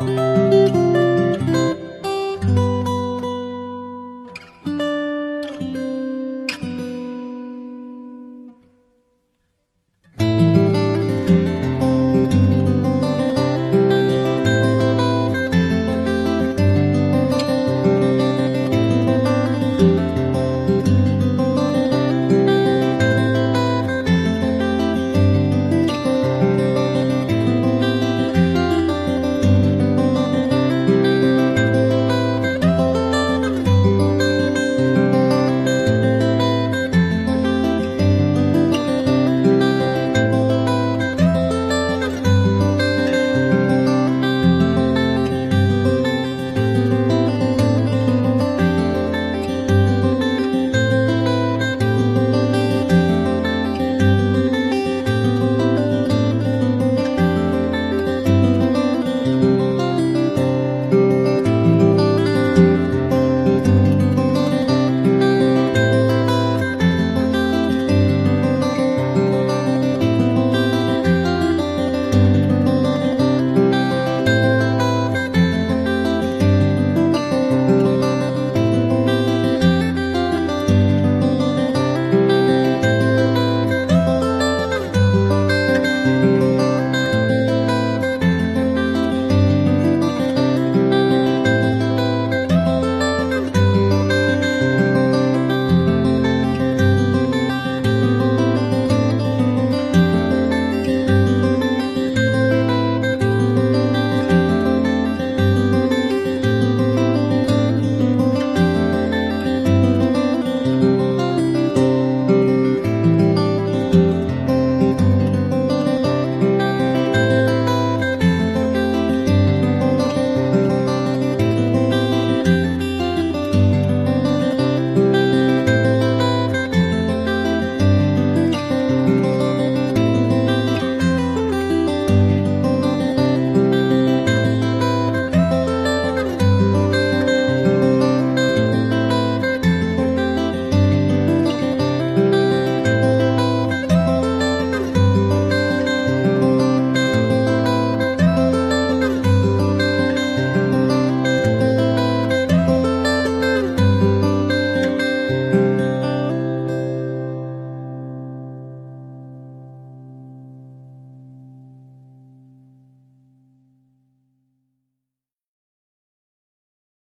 you